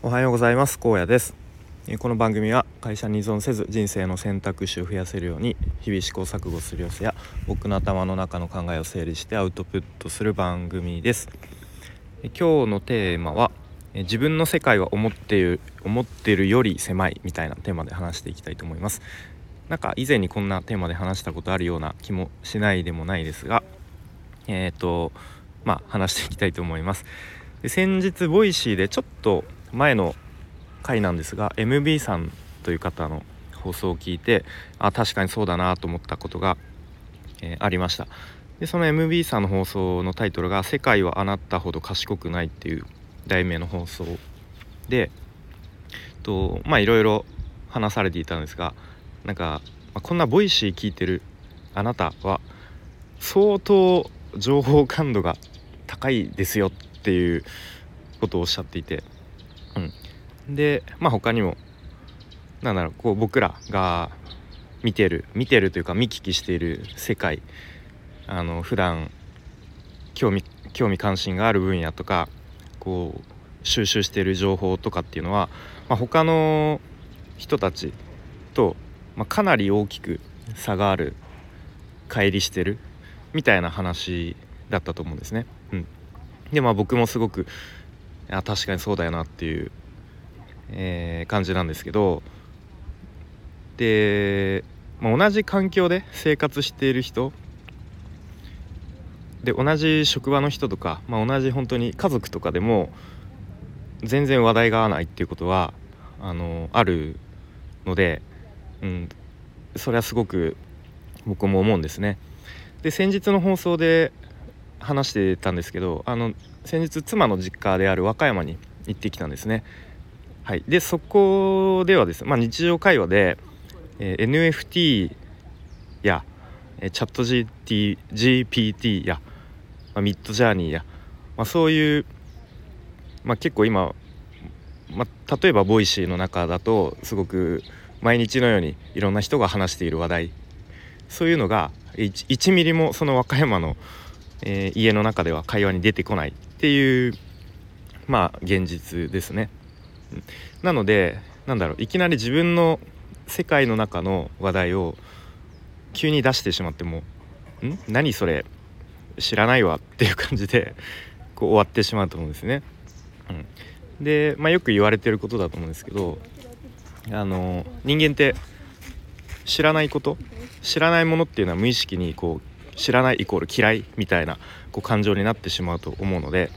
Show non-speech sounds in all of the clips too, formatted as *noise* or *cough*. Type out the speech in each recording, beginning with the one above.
おはようございます。高野です。この番組は会社に依存せず人生の選択肢を増やせるように日々試行錯誤する様子や僕の頭の中の考えを整理してアウトプットする番組です。今日のテーマは自分の世界は思っている思ってるより狭いみたいなテーマで話していきたいと思います。なんか以前にこんなテーマで話したことあるような気もしないでもないですがえっ、ー、とまあ話していきたいと思います。で先日 Voicy でちょっと前の回なんですが MB さんという方の放送を聞いてあ確かにそうだなと思ったことが、えー、ありました。でその MB さんの放送のタイトルが「世界はあなたほど賢くない」っていう題名の放送でとまあいろいろ話されていたんですがなんか、まあ、こんな Voicy 聞いてるあなたは相当情報感度が高いですよっていうことをおっしゃっていて、でまあ他にもなんだろうこう僕らが見てる見てるというか見聞きしている世界あの普段興味興味関心がある分野とかこう収集している情報とかっていうのは、まあ、他の人たちと、まあ、かなり大きく差がある乖離してるみたいな話だったと思うんですね。うん、でまあ僕もすごくあ確かにそうだよなっていう、えー、感じなんですけどで、まあ、同じ環境で生活している人で同じ職場の人とか、まあ、同じ本当に家族とかでも全然話題が合わないっていうことはあのあるので、うん、それはすごく僕も思うんですね。で先日の放送で話してたんですけどあの先日妻の実家である和歌山に行ってきたんですね。はい、でそこではですね、まあ、日常会話で、えー、NFT や、えー、チャット GT GPT や、まあ、 Midjourney や、まあ、そういう、まあ、結構今、まあ、例えば Voicy の中だとすごく毎日のようにいろんな人が話している話題そういうのが 1, 1ミリもその和歌山のえー、家の中では会話に出てこないっていうまあ現実ですね。なのでなんだろういきなり自分の世界の中の話題を急に出してしまっても「ん？何それ？知らないわ」っていう感じでこう終わってしまうと思うんですね。うん、で、まあ、よく言われてることだと思うんですけどあの人間って知らないこと知らないものっていうのは無意識にこう知らないイコール嫌いみたいなこう感情になってしまうと思うので、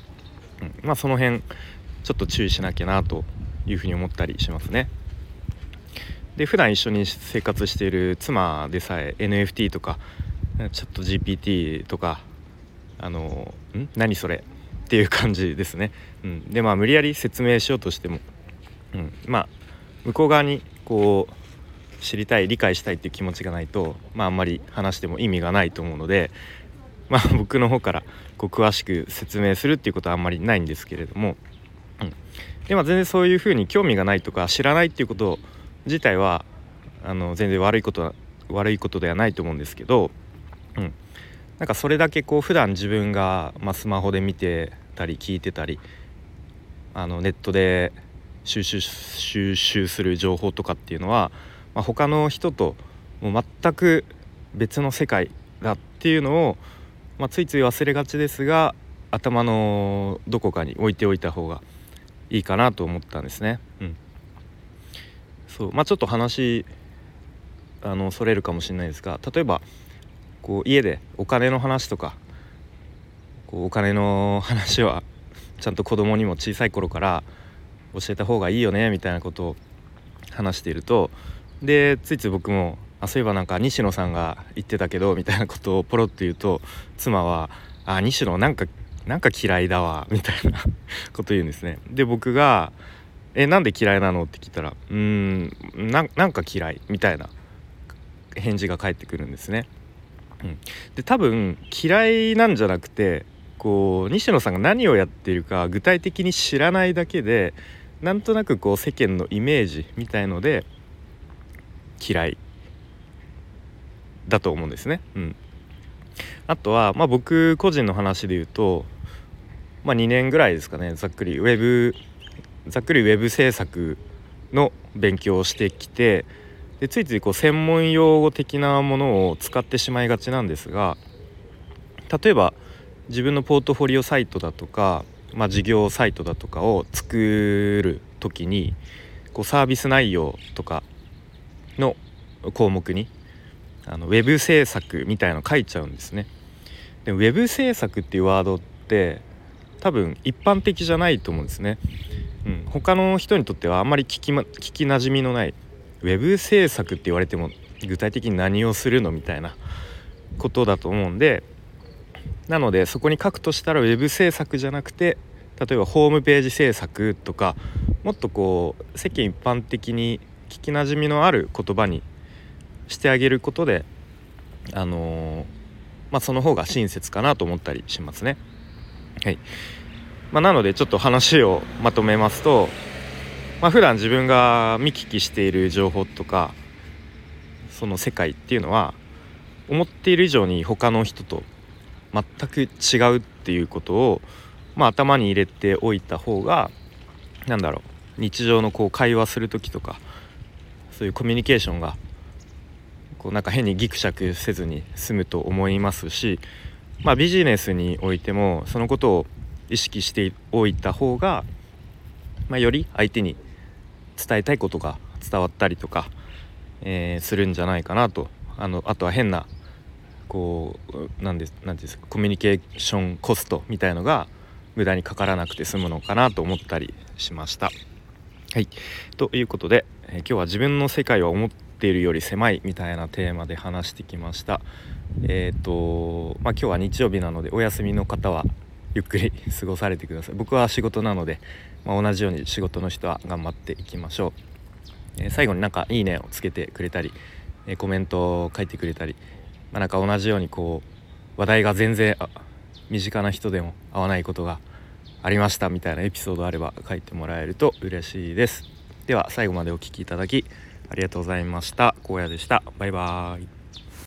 うん、まあその辺ちょっと注意しなきゃなというふうに思ったりしますね。で普段一緒に生活している妻でさえ NFT とかチャット GPT とかあのん？何それ？っていう感じですね。うん、でまあ無理やり説明しようとしても、うん、まあ向こう側にこう知りたい理解したいっていう気持ちがないと、まあ、あんまり話しても意味がないと思うので、まあ、*laughs* 僕の方からこう詳しく説明するっていうことはあんまりないんですけれども、うん、でも全然そういうふうに興味がないとか知らないっていうこと自体はあの全然悪いこと悪いことではないと思うんですけど、うん、なんかそれだけこう普段自分が、まあ、スマホで見てたり聞いてたりあのネットで収集収集する情報とかっていうのはまあ、他の人ともう全く別の世界だっていうのを、まあ、ついつい忘れがちですが頭のどこかに置いておいた方がいいかなと思ったんですね。うん、そうまあ、ちょっと話あのそれるかもしれないですが例えばこう家でお金の話とかこうお金の話はちゃんと子供にも小さい頃から教えた方がいいよねみたいなことを話しているとでついつい僕もあそういえばなんか西野さんが言ってたけどみたいなことをポロッと言うと妻は「あ西野なんかなんか嫌いだわ」みたいな *laughs* こと言うんですね。で僕が「えなんで嫌いなの?」って聞いたら「うーんなんか嫌い」みたいな返事が返ってくるんですね。うん、で多分嫌いなんじゃなくてこう西野さんが何をやってるか具体的に知らないだけでなんとなくこう世間のイメージみたいので嫌いだと思うんですね。うん、あとは、まあ、僕個人の話で言うと、まあ、2年ぐらいですかねざっくりウェブざっくりウェブ制作の勉強をしてきてでついついこう専門用語的なものを使ってしまいがちなんですが例えば自分のポートフォリオサイトだとか、まあ、事業サイトだとかを作る時にこうサービス内容とかの項目にあのウェブ制作みたいの書いちゃうんですね。でウェブ制作っていうワードって多分一般的じゃないと思うんですね。うん、他の人にとってはあんまり聞き,、ま、聞きなじみのないウェブ制作って言われても具体的に何をするのみたいなことだと思うんでなのでそこに書くとしたらウェブ制作じゃなくて例えばホームページ制作とかもっとこう世間一般的に聞きなじみのある言葉にしてあげることであのー、まあ、その方が親切かなと思ったりしますね。はいまあ、なのでちょっと話をまとめますと、まあ、普段自分が見聞きしている情報とかその世界っていうのは思っている以上に他の人と全く違うっていうことを、まあ、頭に入れておいた方が何だろう日常のこう会話する時とかそういうコミュニケーションがこうなんか変にギクシャクせずに済むと思いますし、まあ、ビジネスにおいてもそのことを意識しておいた方が、まあ、より相手に伝えたいことが伝わったりとか、えー、するんじゃないかなとあのあとは変なこうなんですなんですかコミュニケーションコストみたいのが無駄にかからなくて済むのかなと思ったりしました。はいということで、えー、今日は自分の世界は思ってているより狭いみたいなテーマで話してきました。えっ、ー、とまあ今日は日曜日なのでお休みの方はゆっくり過ごされてください。僕は仕事なので、まあ、同じように仕事の人は頑張っていきましょう。えー、最後になんかいいねをつけてくれたり、えコメントを書いてくれたりまあ、なんか同じようにこう話題が全然身近な人でも合わないことがありましたみたいなエピソードあれば書いてもらえると嬉しいですでは最後までお聴きいただきありがとうございました。荒野でした。バイバーイ。